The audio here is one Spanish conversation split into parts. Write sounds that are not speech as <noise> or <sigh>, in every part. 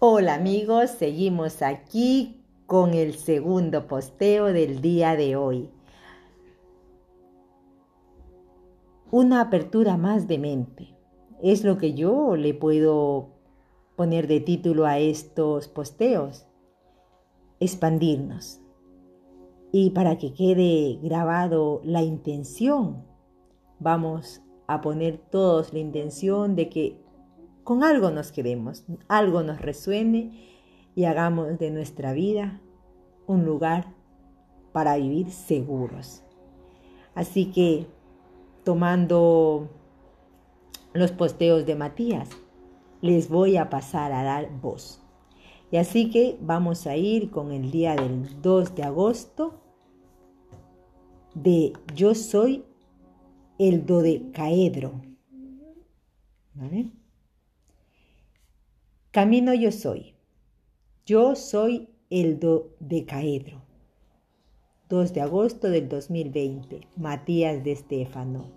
Hola amigos, seguimos aquí con el segundo posteo del día de hoy. Una apertura más de mente. Es lo que yo le puedo poner de título a estos posteos. Expandirnos. Y para que quede grabado la intención, vamos a poner todos la intención de que con algo nos quedemos, algo nos resuene y hagamos de nuestra vida un lugar para vivir seguros. Así que tomando los posteos de Matías, les voy a pasar a dar voz. Y así que vamos a ir con el día del 2 de agosto de Yo soy el dodecaedro. ¿Vale? Camino yo soy. Yo soy el dodecaedro. 2 de agosto del 2020. Matías de Estéfano.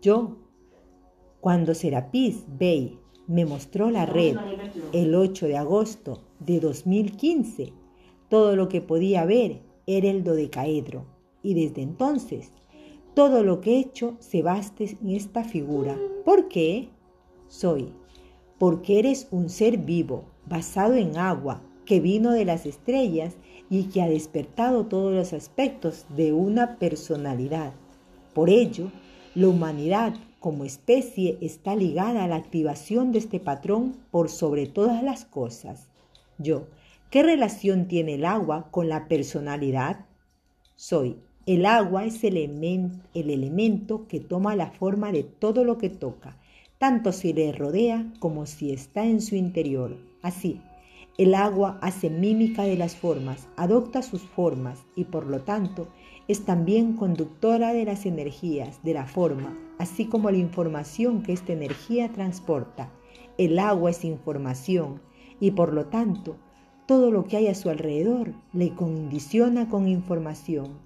Yo, cuando Serapis Bey me mostró la red el 8 de agosto de 2015, todo lo que podía ver era el dodecaedro. Y desde entonces, todo lo que he hecho se basta en esta figura. ¿Por qué? Soy porque eres un ser vivo, basado en agua, que vino de las estrellas y que ha despertado todos los aspectos de una personalidad. Por ello, la humanidad como especie está ligada a la activación de este patrón por sobre todas las cosas. Yo, ¿qué relación tiene el agua con la personalidad? Soy. El agua es el, el elemento que toma la forma de todo lo que toca tanto si le rodea como si está en su interior. Así, el agua hace mímica de las formas, adopta sus formas y por lo tanto es también conductora de las energías de la forma, así como la información que esta energía transporta. El agua es información y por lo tanto todo lo que hay a su alrededor le condiciona con información.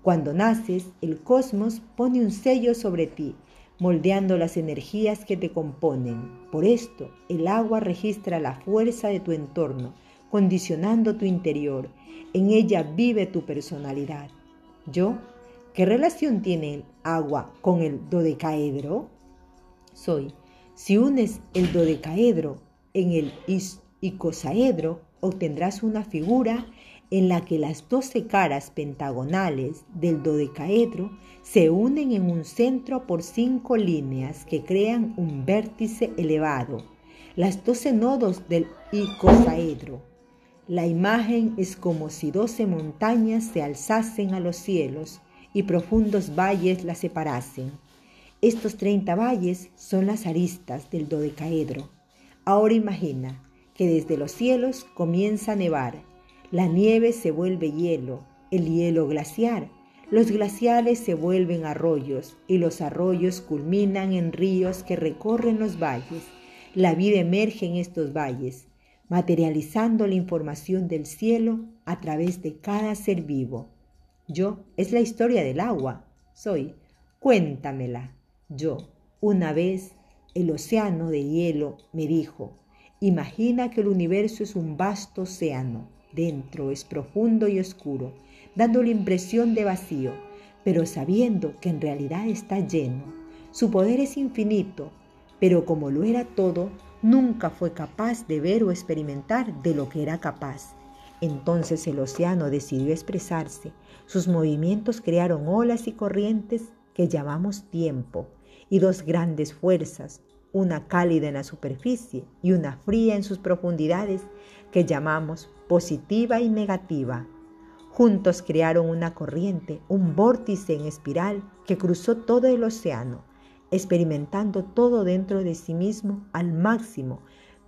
Cuando naces, el cosmos pone un sello sobre ti moldeando las energías que te componen. Por esto, el agua registra la fuerza de tu entorno, condicionando tu interior. En ella vive tu personalidad. Yo, ¿qué relación tiene el agua con el dodecaedro? Soy. Si unes el dodecaedro en el icosaedro, obtendrás una figura en la que las doce caras pentagonales del dodecaedro se unen en un centro por cinco líneas que crean un vértice elevado, las doce nodos del icosaedro. La imagen es como si doce montañas se alzasen a los cielos y profundos valles las separasen. Estos treinta valles son las aristas del dodecaedro. Ahora imagina que desde los cielos comienza a nevar la nieve se vuelve hielo, el hielo glaciar. Los glaciares se vuelven arroyos y los arroyos culminan en ríos que recorren los valles. La vida emerge en estos valles, materializando la información del cielo a través de cada ser vivo. Yo es la historia del agua. Soy. Cuéntamela. Yo, una vez, el océano de hielo me dijo, imagina que el universo es un vasto océano Dentro es profundo y oscuro, dando la impresión de vacío, pero sabiendo que en realidad está lleno. Su poder es infinito, pero como lo era todo, nunca fue capaz de ver o experimentar de lo que era capaz. Entonces el océano decidió expresarse. Sus movimientos crearon olas y corrientes que llamamos tiempo, y dos grandes fuerzas, una cálida en la superficie y una fría en sus profundidades, que llamamos positiva y negativa. Juntos crearon una corriente, un vórtice en espiral que cruzó todo el océano, experimentando todo dentro de sí mismo al máximo,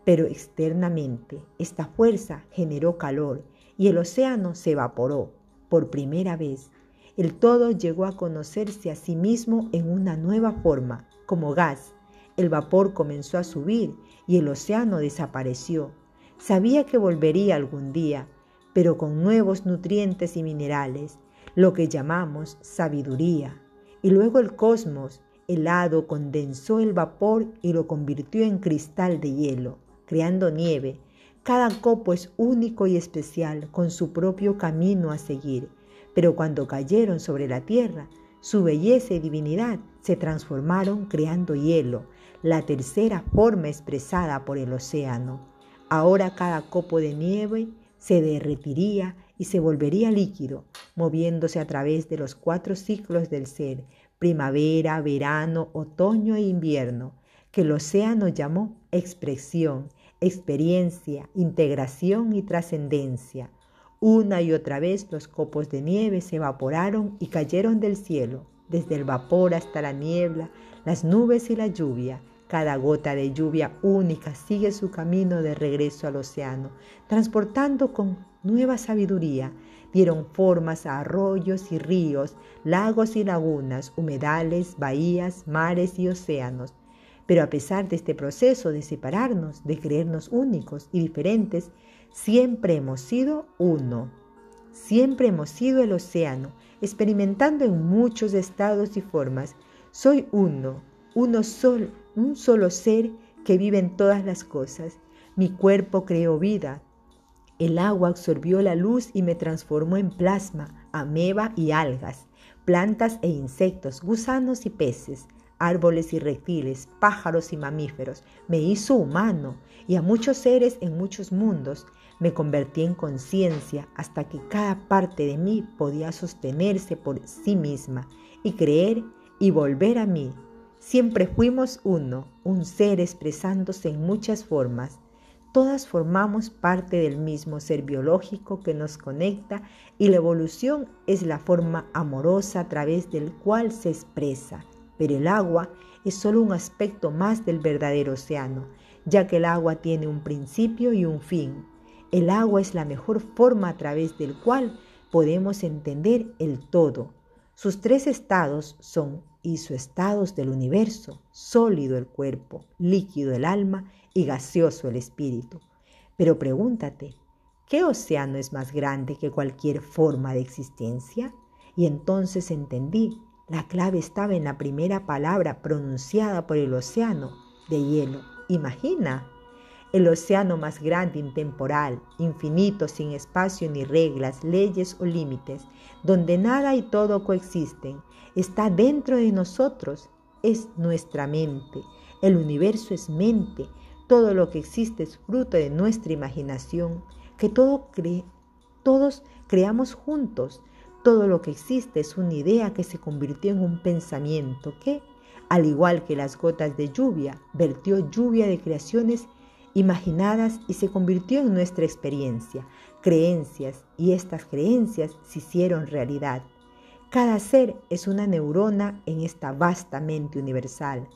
pero externamente esta fuerza generó calor y el océano se evaporó por primera vez. El todo llegó a conocerse a sí mismo en una nueva forma, como gas. El vapor comenzó a subir y el océano desapareció Sabía que volvería algún día, pero con nuevos nutrientes y minerales, lo que llamamos sabiduría. Y luego el cosmos, helado, condensó el vapor y lo convirtió en cristal de hielo, creando nieve, Cada copo es único y especial, con su propio camino a seguir. Pero cuando cayeron sobre la tierra, su belleza y divinidad se transformaron creando hielo, la tercera forma expresada por el océano. Ahora cada copo de nieve se derretiría y se volvería líquido, moviéndose a través de los cuatro ciclos del ser, primavera, verano, otoño e invierno, que el océano llamó expresión, experiencia, integración y trascendencia. Una y otra vez los copos de nieve se evaporaron y cayeron del cielo, desde el vapor hasta la niebla, las nubes y la lluvia. Cada gota de lluvia única sigue su camino de regreso al océano, transportando con nueva sabiduría. Dieron formas a arroyos y ríos, lagos y lagunas, humedales, bahías, mares y océanos. Pero a pesar de este proceso de separarnos, de creernos únicos y diferentes, siempre hemos sido uno. Siempre hemos sido el océano, experimentando en muchos estados y formas. Soy uno, uno solo, un solo ser que vive en todas las cosas. Mi cuerpo creó vida. El agua absorbió la luz y me transformó en plasma, ameba y algas, plantas e insectos, gusanos y peces árboles y reptiles, pájaros y mamíferos, me hizo humano y a muchos seres en muchos mundos. Me convertí en conciencia hasta que cada parte de mí podía sostenerse por sí misma y creer y volver a mí. Siempre fuimos uno, un ser expresándose en muchas formas. Todas formamos parte del mismo ser biológico que nos conecta y la evolución es la forma amorosa a través del cual se expresa pero el agua es solo un aspecto más del verdadero océano, ya que el agua tiene un principio y un fin. El agua es la mejor forma a través del cual podemos entender el todo. Sus tres estados son isoestados del universo, sólido el cuerpo, líquido el alma y gaseoso el espíritu. Pero pregúntate, ¿qué océano es más grande que cualquier forma de existencia? Y entonces entendí la clave estaba en la primera palabra pronunciada por el océano de hielo. Imagina, el océano más grande, intemporal, infinito, sin espacio ni reglas, leyes o límites, donde nada y todo coexisten, está dentro de nosotros, es nuestra mente. El universo es mente, todo lo que existe es fruto de nuestra imaginación, que todo todos creamos juntos todo lo que existe es una idea que se convirtió en un pensamiento que, al igual que las gotas de lluvia, vertió lluvia de creaciones imaginadas y se convirtió en nuestra experiencia, creencias, y estas creencias se hicieron realidad. Cada ser es una neurona en esta vasta mente universal.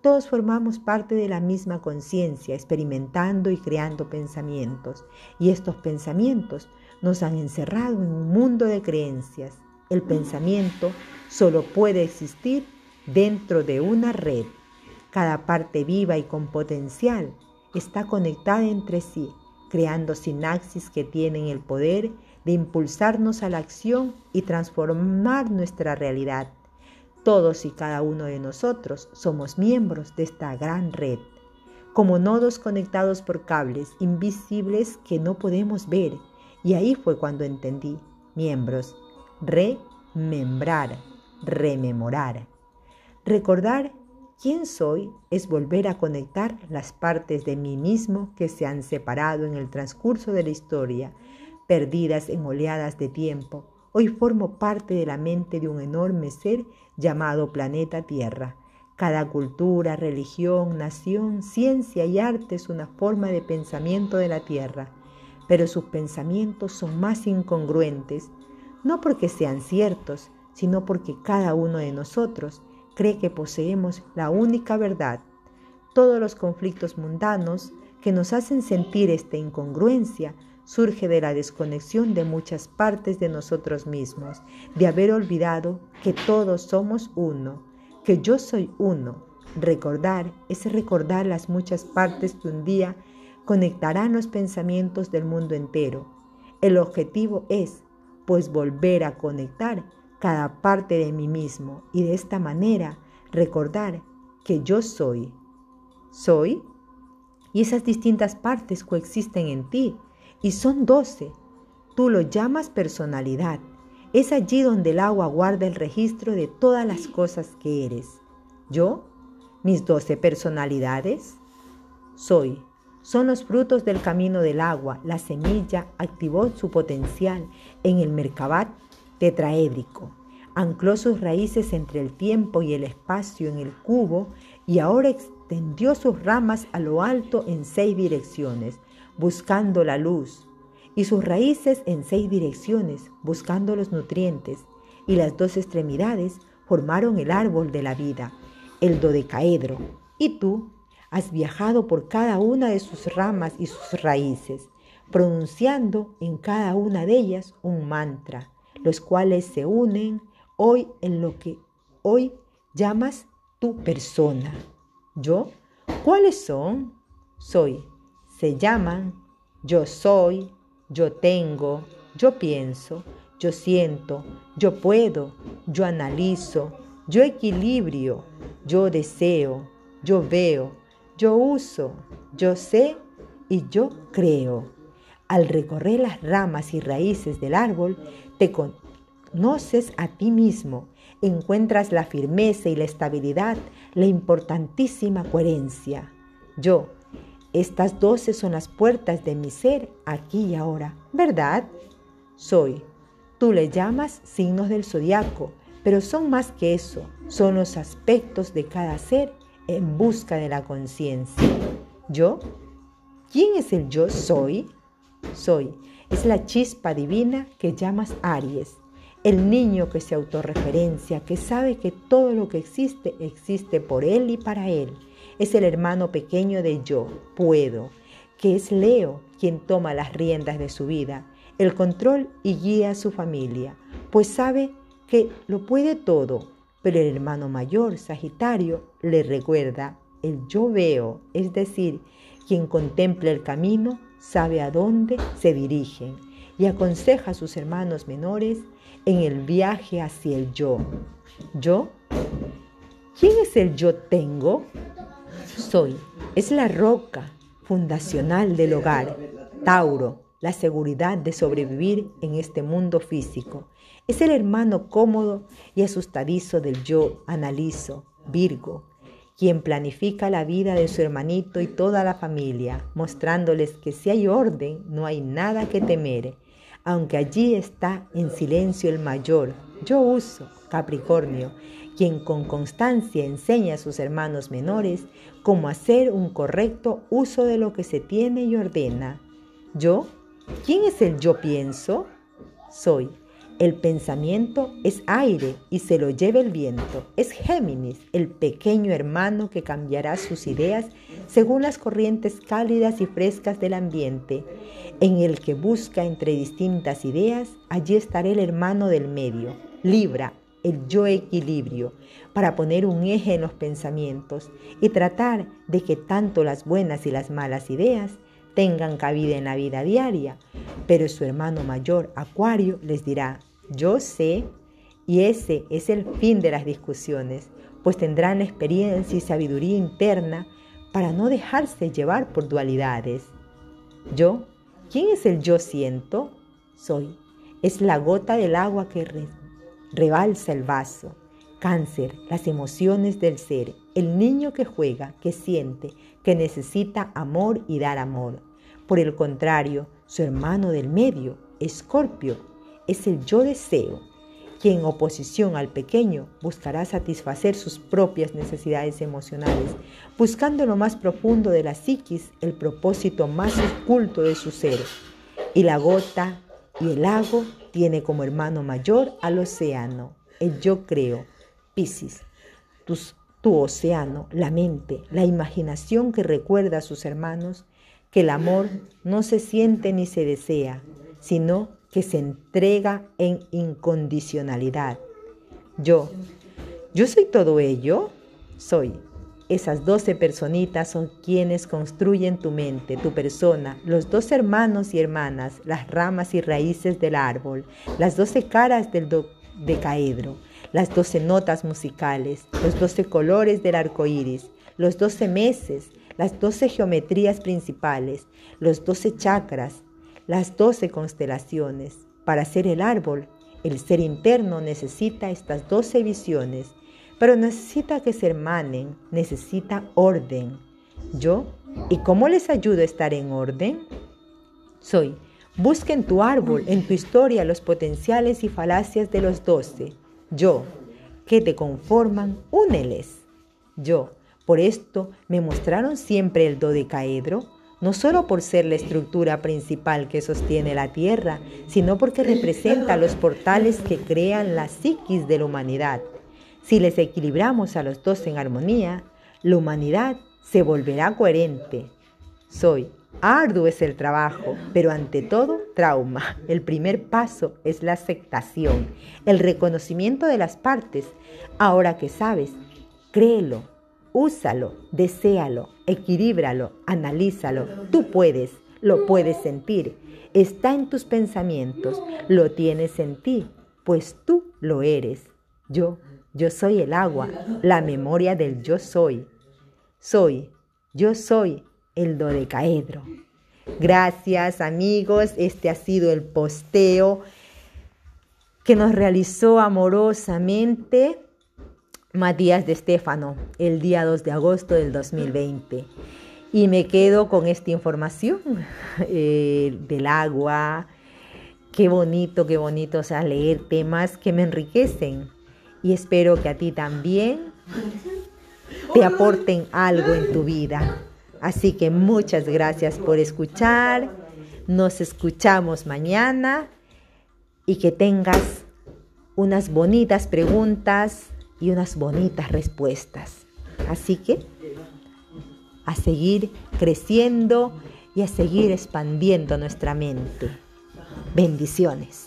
Todos formamos parte de la misma conciencia, experimentando y creando pensamientos, y estos pensamientos nos han encerrado en un mundo de creencias. El pensamiento solo puede existir dentro de una red. Cada parte viva y con potencial está conectada entre sí, creando sinapsis que tienen el poder de impulsarnos a la acción y transformar nuestra realidad. Todos y cada uno de nosotros somos miembros de esta gran red, como nodos conectados por cables invisibles que no podemos ver y ahí fue cuando entendí, miembros, remembrar, rememorar. Recordar quién soy es volver a conectar las partes de mí mismo que se han separado en el transcurso de la historia, perdidas en oleadas de tiempo. Hoy formo parte de la mente de un enorme ser llamado planeta Tierra. Cada cultura, religión, nación, ciencia y arte es una forma de pensamiento de la Tierra pero sus pensamientos son más incongruentes, no porque sean ciertos, sino porque cada uno de nosotros cree que poseemos la única verdad. Todos los conflictos mundanos que nos hacen sentir esta incongruencia surge de la desconexión de muchas partes de nosotros mismos, de haber olvidado que todos somos uno, que yo soy uno. Recordar es recordar las muchas partes que un día conectarán los pensamientos del mundo entero. El objetivo es, pues, volver a conectar cada parte de mí mismo y de esta manera recordar que yo soy. Soy y esas distintas partes coexisten en ti y son doce. Tú lo llamas personalidad. Es allí donde el agua guarda el registro de todas las cosas que eres. Yo, mis doce personalidades, soy. Son los frutos del camino del agua. La semilla activó su potencial en el Merkabat tetraédrico. Ancló sus raíces entre el tiempo y el espacio en el cubo y ahora extendió sus ramas a lo alto en seis direcciones, buscando la luz, y sus raíces en seis direcciones, buscando los nutrientes, y las dos extremidades formaron el árbol de la vida, el dodecaedro. Y tú has viajado por cada una de sus ramas y sus raíces, pronunciando en cada una de ellas un mantra, los cuales se unen hoy en lo que hoy llamas tu persona. Yo, ¿cuáles son? Soy. Se llaman yo soy, yo tengo, yo pienso, yo siento, yo puedo, yo analizo, yo equilibrio, yo deseo, yo veo, yo uso, yo sé y yo creo. Al recorrer las ramas y raíces del árbol, te conoces a ti mismo encuentras la firmeza y la estabilidad, la importantísima coherencia. Yo, estas doce son las puertas de mi ser aquí y ahora, ¿verdad? Soy. Tú le llamas signos del zodiaco, pero son más que eso, son los aspectos de cada ser en busca de la conciencia. ¿Yo? ¿Quién es el yo soy? Soy. Es la chispa divina que llamas Aries el niño que se autorreferencia, que sabe que todo lo que existe existe por él y para él. Es el hermano pequeño de yo, puedo, que es Leo quien toma las riendas de su vida, el control y guía a su familia, pues sabe que lo puede todo, pero el hermano mayor, Sagitario, le recuerda el yo veo, es decir, quien contempla el camino sabe a dónde se dirigen y aconseja a sus hermanos menores en el viaje hacia el yo. ¿Yo? ¿Quién es el yo tengo? Soy. Es la roca fundacional del hogar. Tauro, la seguridad de sobrevivir en este mundo físico. Es el hermano cómodo y asustadizo del yo analizo, Virgo, quien planifica la vida de su hermanito y toda la familia, mostrándoles que si hay orden, no hay nada que temer aunque allí está en silencio el mayor, yo uso, Capricornio, quien con constancia enseña a sus hermanos menores cómo hacer un correcto uso de lo que se tiene y ordena. Yo, ¿quién es el yo pienso? Soy. El pensamiento es aire y se lo lleva el viento. Es Géminis, el pequeño hermano que cambiará sus ideas según las corrientes cálidas y frescas del ambiente, en el que busca entre distintas ideas, allí estará el hermano del medio, Libra, el yo equilibrio, para poner un eje en los pensamientos y tratar de que tanto las buenas y las malas ideas tengan cabida en la vida diaria. Pero su hermano mayor, Acuario, les dirá, yo sé, y ese es el fin de las discusiones, pues tendrán experiencia y sabiduría interna para no dejarse llevar por dualidades. Yo, ¿quién es el yo siento? Soy. Es la gota del agua que rebalsa el vaso. Cáncer, las emociones del ser, el niño que juega, que siente, que necesita amor y dar amor. Por el contrario, su hermano del medio, Escorpio, es el yo deseo, quien en oposición al pequeño buscará satisfacer sus propias necesidades emocionales, buscando lo más profundo de la psiquis el propósito más oculto de su ser. Y la gota y el lago tiene como hermano mayor al océano, el yo creo, Piscis, tu océano, la mente, la imaginación que recuerda a sus hermanos que el amor no se siente ni se desea, sino que se entrega en incondicionalidad. Yo, yo soy todo ello, soy. Esas doce personitas son quienes construyen tu mente, tu persona, los dos hermanos y hermanas, las ramas y raíces del árbol, las doce caras del decaedro, las doce notas musicales, los doce colores del arco iris, los doce meses, las doce geometrías principales, los doce chakras, las doce constelaciones. Para ser el árbol, el ser interno necesita estas doce visiones, pero necesita que se hermanen, necesita orden. Yo, ¿y cómo les ayudo a estar en orden? Soy, busca en tu árbol, en tu historia, los potenciales y falacias de los doce. Yo, que te conforman, úneles. Yo, por esto me mostraron siempre el dodecaedro, no solo por ser la estructura principal que sostiene la Tierra, sino porque representa los portales que crean la psiquis de la humanidad. Si les equilibramos a los dos en armonía, la humanidad se volverá coherente. Soy, arduo es el trabajo, pero ante todo, trauma. El primer paso es la aceptación, el reconocimiento de las partes. Ahora que sabes, créelo, Úsalo, deséalo, equilíbralo, analízalo. Tú puedes, lo puedes sentir. Está en tus pensamientos, lo tienes en ti, pues tú lo eres. Yo, yo soy el agua, la memoria del yo soy. Soy, yo soy el dodecaedro. Gracias amigos, este ha sido el posteo que nos realizó amorosamente Matías de Estéfano el día 2 de agosto del 2020. Y me quedo con esta información <laughs> eh, del agua. Qué bonito, qué bonito, o sea, leer temas que me enriquecen. Y espero que a ti también te aporten algo en tu vida. Así que muchas gracias por escuchar. Nos escuchamos mañana y que tengas unas bonitas preguntas y unas bonitas respuestas. Así que a seguir creciendo y a seguir expandiendo nuestra mente. Bendiciones.